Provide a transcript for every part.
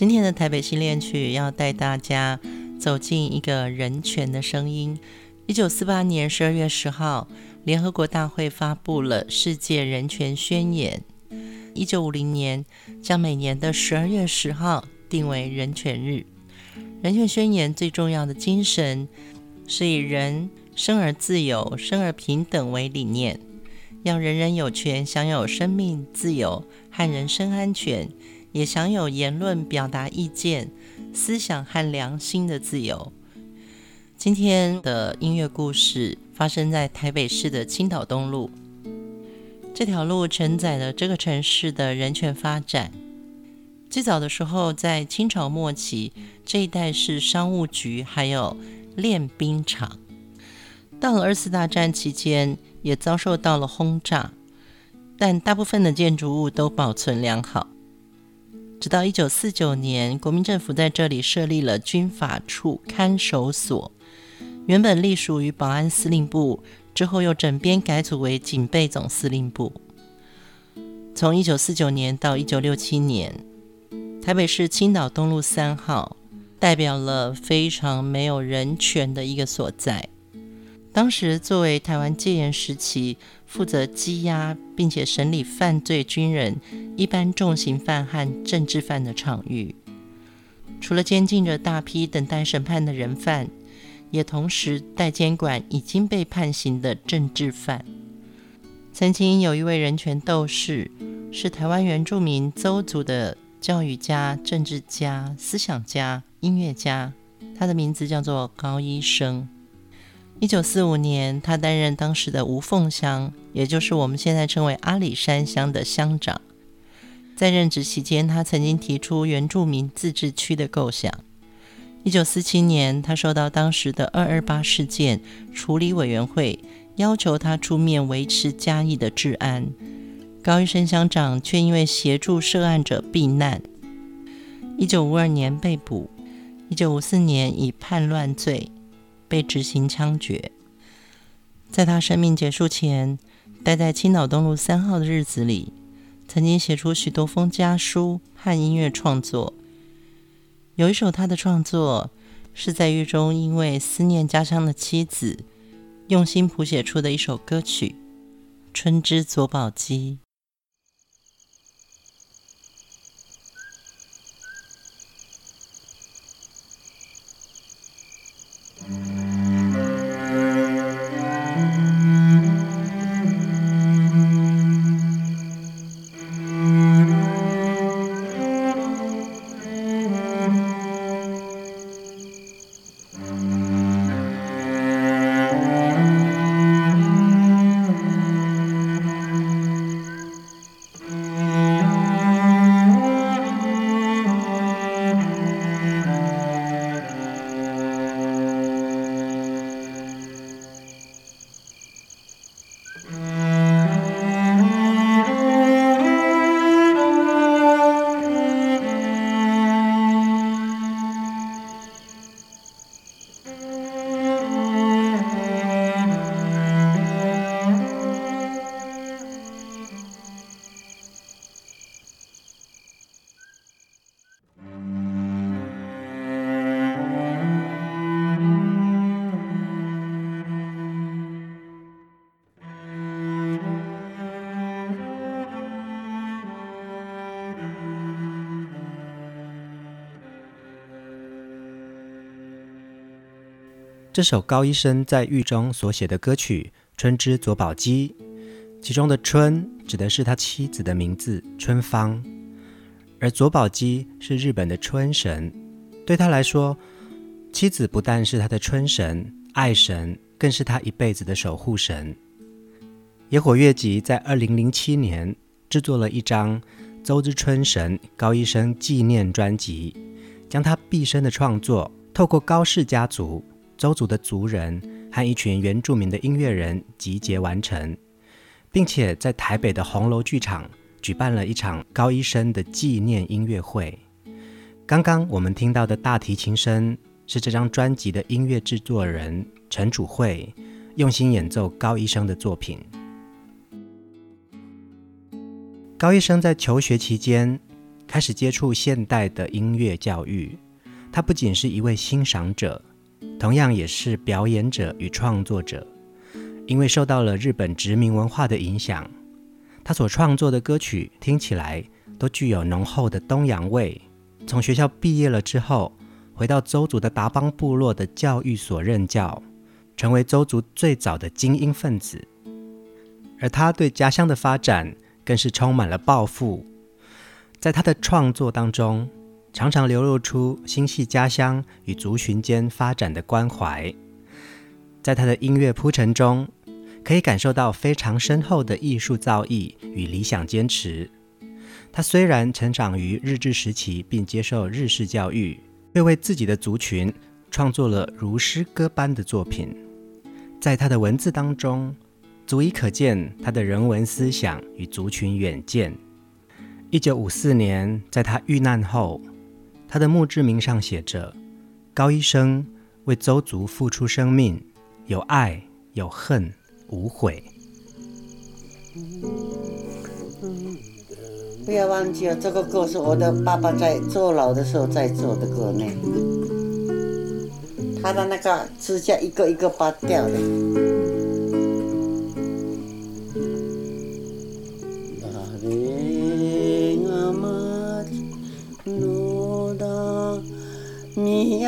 今天的台北新恋曲要带大家走进一个人权的声音。一九四八年十二月十号，联合国大会发布了《世界人权宣言》。一九五零年，将每年的十二月十号定为人权日。人权宣言最重要的精神是以人生而自由、生而平等为理念，要人人有权享有生命、自由和人身安全。也享有言论、表达意见、思想和良心的自由。今天的音乐故事发生在台北市的青岛东路。这条路承载了这个城市的人权发展。最早的时候，在清朝末期，这一带是商务局，还有练兵场。到了二次大战期间，也遭受到了轰炸，但大部分的建筑物都保存良好。直到一九四九年，国民政府在这里设立了军法处看守所，原本隶属于保安司令部，之后又整编改组为警备总司令部。从一九四九年到一九六七年，台北市青岛东路三号代表了非常没有人权的一个所在。当时作为台湾戒严时期负责羁押并且审理犯罪军人、一般重刑犯和政治犯的场域，除了监禁着大批等待审判的人犯，也同时代监管已经被判刑的政治犯。曾经有一位人权斗士，是台湾原住民邹族的教育家、政治家、思想家、音乐家，他的名字叫做高医生。一九四五年，他担任当时的吴凤乡，也就是我们现在称为阿里山乡的乡长。在任职期间，他曾经提出原住民自治区的构想。一九四七年，他受到当时的二二八事件处理委员会要求他出面维持嘉义的治安，高玉生乡长却因为协助涉案者避难，一九五二年被捕，一九五四年以叛乱罪。被执行枪决。在他生命结束前，待在青岛东路三号的日子里，曾经写出许多封家书和音乐创作。有一首他的创作，是在狱中因为思念家乡的妻子，用心谱写出的一首歌曲《春之佐保姬》。这首高医生在狱中所写的歌曲《春之佐保姬》，其中的“春”指的是他妻子的名字春芳，而佐保姬是日本的春神。对他来说，妻子不但是他的春神、爱神，更是他一辈子的守护神。野火乐集在二零零七年制作了一张邹之春神高医生纪念专辑，将他毕生的创作透过高氏家族、周族的族人和一群原住民的音乐人集结完成，并且在台北的红楼剧场举办了一场高医生的纪念音乐会。刚刚我们听到的大提琴声是这张专辑的音乐制作人陈楚慧用心演奏高医生的作品。高医生在求学期间开始接触现代的音乐教育，他不仅是一位欣赏者，同样也是表演者与创作者。因为受到了日本殖民文化的影响，他所创作的歌曲听起来都具有浓厚的东洋味。从学校毕业了之后，回到周族的达邦部落的教育所任教，成为周族最早的精英分子。而他对家乡的发展更是充满了抱负，在他的创作当中，常常流露出心系家乡与族群间发展的关怀。在他的音乐铺陈中，可以感受到非常深厚的艺术造诣与理想坚持。他虽然成长于日治时期，并接受日式教育，却为自己的族群创作了如诗歌般的作品。在他的文字当中，足以可见他的人文思想与族群远见。一九五四年，在他遇难后，他的墓志铭上写着：“高医生为邹族付出生命，有爱，有恨，无悔。”不要忘记了，这个歌是我的爸爸在坐牢的时候在做的歌呢。他的那个指甲一个一个拔掉的。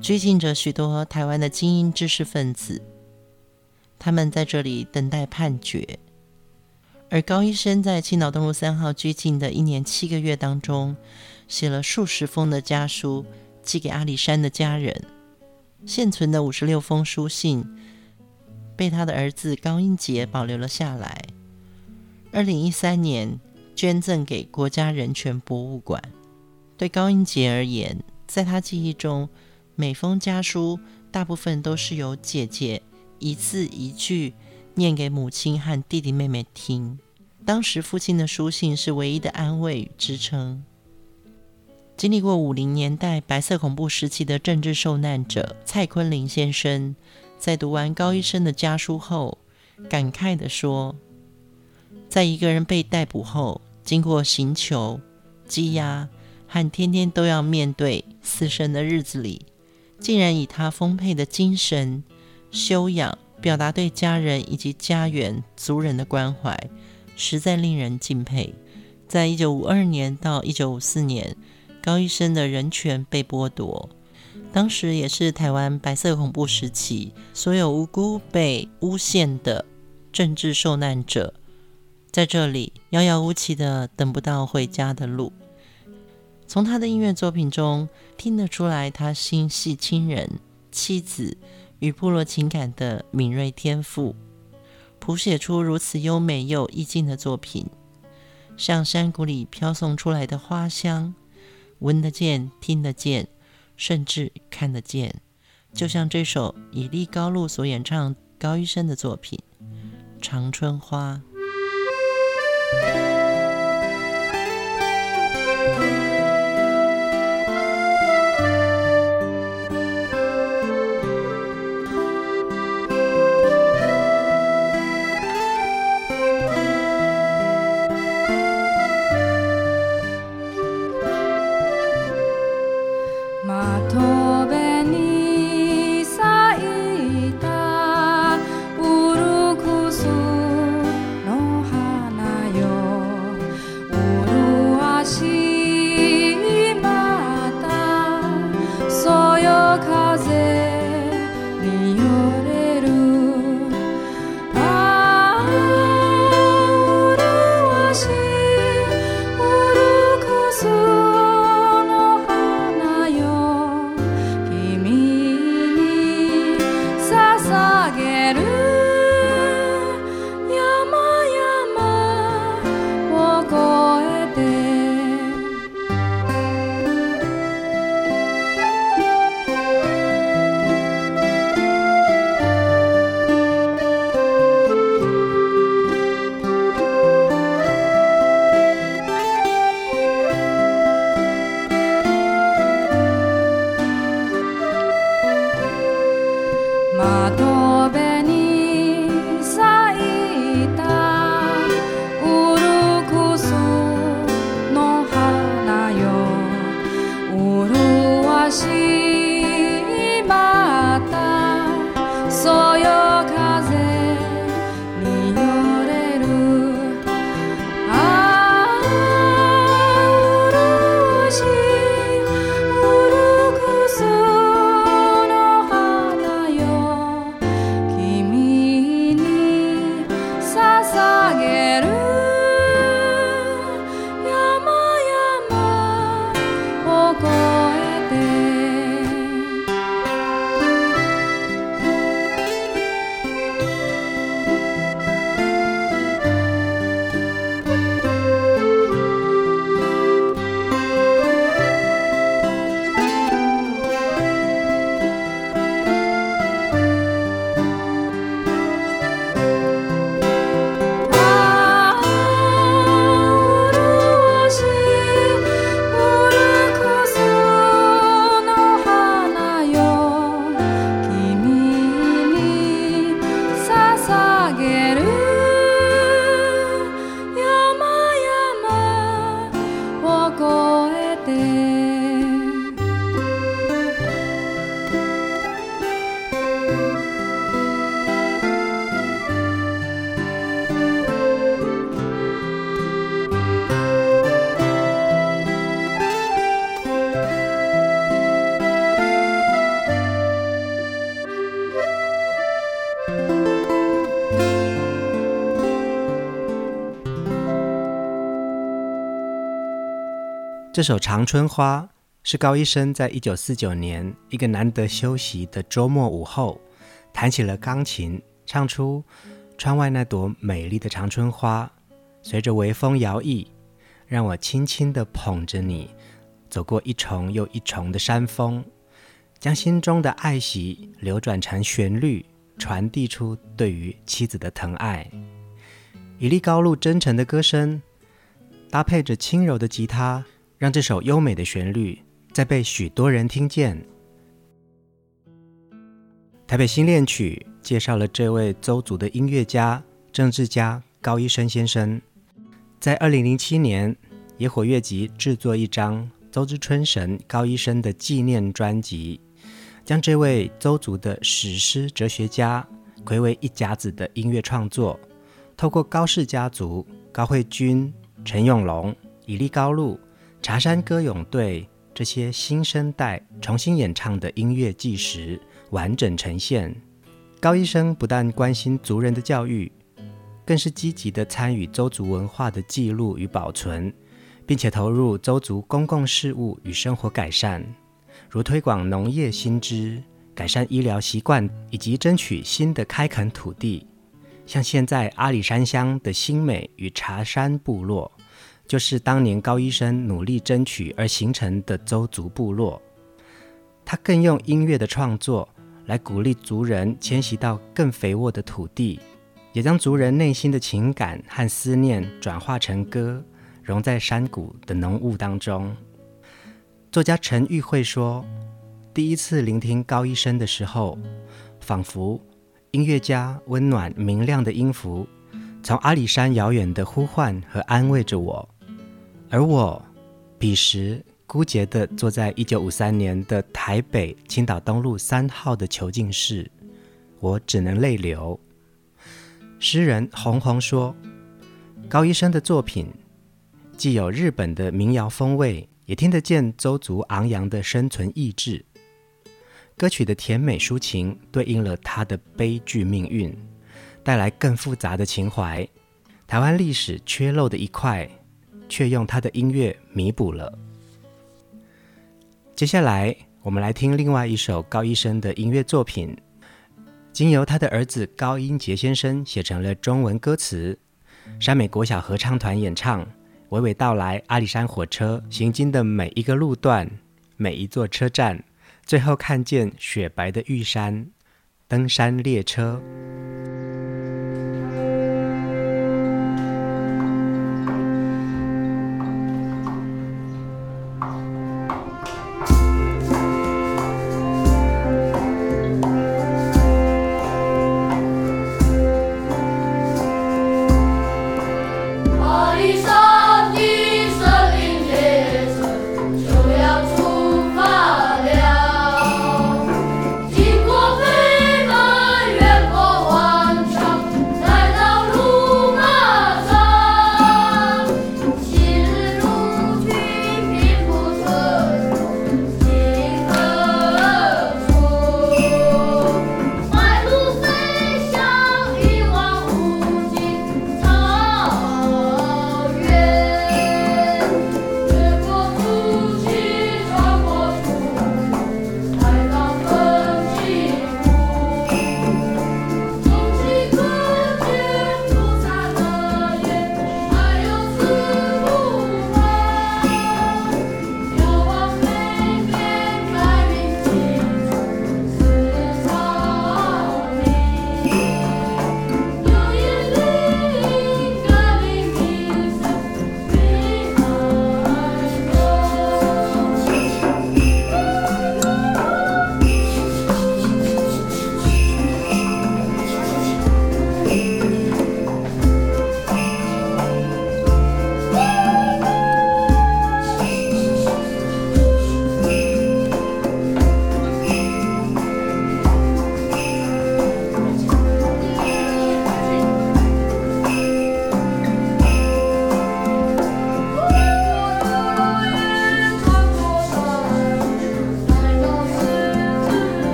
拘禁着许多台湾的精英知识分子，他们在这里等待判决。而高医生在青岛东路三号拘禁的一年七个月当中，写了数十封的家书，寄给阿里山的家人。现存的五十六封书信，被他的儿子高英杰保留了下来。二零一三年，捐赠给国家人权博物馆。对高英杰而言，在他记忆中，每封家书大部分都是由姐姐一字一句念给母亲和弟弟妹妹听。当时父亲的书信是唯一的安慰与支撑。经历过五零年代白色恐怖时期的政治受难者蔡坤林先生，在读完高医生的家书后，感慨地说：“在一个人被逮捕后，经过刑求、羁押和天天都要面对死神的日子里，竟然以他丰沛的精神修养，表达对家人以及家园族人的关怀，实在令人敬佩。”在一九五二年到一九五四年。高医生的人权被剥夺，当时也是台湾白色恐怖时期，所有无辜被诬陷的政治受难者，在这里遥遥无期的等不到回家的路。从他的音乐作品中听得出来，他心系亲人、妻子与部落情感的敏锐天赋，谱写出如此优美又意境的作品，像山谷里飘送出来的花香。闻得见，听得见，甚至看得见，就像这首以利高露所演唱高医生的作品《长春花》。这首《长春花》是高一生在一九四九年一个难得休息的周末午后，弹起了钢琴，唱出“窗外那朵美丽的长春花，随着微风摇曳，让我轻轻地捧着你，走过一重又一重的山峰，将心中的爱惜流转成旋律，传递出对于妻子的疼爱。”以利高露真诚的歌声，搭配着轻柔的吉他。让这首优美的旋律再被许多人听见。台北新恋曲介绍了这位邹族的音乐家、政治家高一生先生，在二零零七年野火乐集制作一张邹之春神高一生的纪念专辑，将这位邹族的史诗哲学家魁为一甲子的音乐创作，透过高氏家族、高慧君、陈永龙、以利高露。茶山歌咏队这些新生代重新演唱的音乐纪实完整呈现。高医生不但关心族人的教育，更是积极地参与周族文化的记录与保存，并且投入周族公共事务与生活改善，如推广农业新知、改善医疗习惯以及争取新的开垦土地。像现在阿里山乡的新美与茶山部落。就是当年高医生努力争取而形成的邹族部落，他更用音乐的创作来鼓励族人迁徙到更肥沃的土地，也将族人内心的情感和思念转化成歌，融在山谷的浓雾当中。作家陈玉慧说：“第一次聆听高医生的时候，仿佛音乐家温暖明亮的音符，从阿里山遥远的呼唤和安慰着我。”而我彼时孤洁地坐在一九五三年的台北青岛东路三号的囚禁室，我只能泪流。诗人鸿鸿说，高医生的作品既有日本的民谣风味，也听得见周族昂扬的生存意志。歌曲的甜美抒情对应了他的悲剧命运，带来更复杂的情怀。台湾历史缺漏的一块。却用他的音乐弥补了。接下来，我们来听另外一首高医生的音乐作品，经由他的儿子高英杰先生写成了中文歌词，山美国小合唱团演唱，娓娓道来阿里山火车行经的每一个路段、每一座车站，最后看见雪白的玉山，登山列车。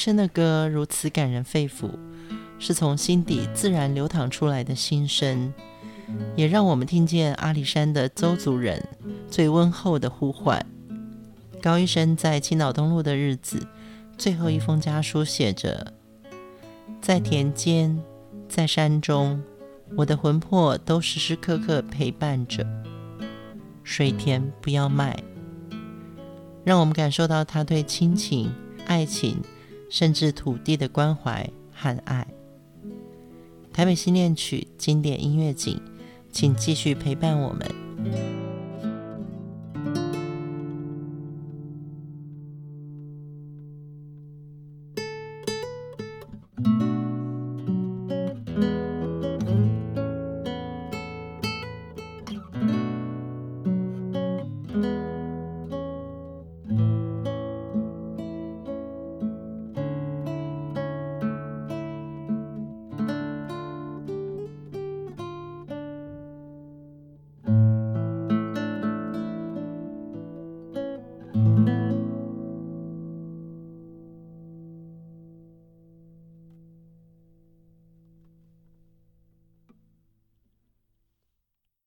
生的歌如此感人肺腑，是从心底自然流淌出来的心声，也让我们听见阿里山的邹族人最温厚的呼唤。高医生在青岛东路的日子，最后一封家书写着：“在田间，在山中，我的魂魄都时时刻刻陪伴着。水田不要卖。”让我们感受到他对亲情、爱情。甚至土地的关怀和爱。台北新恋曲经典音乐景，请继续陪伴我们。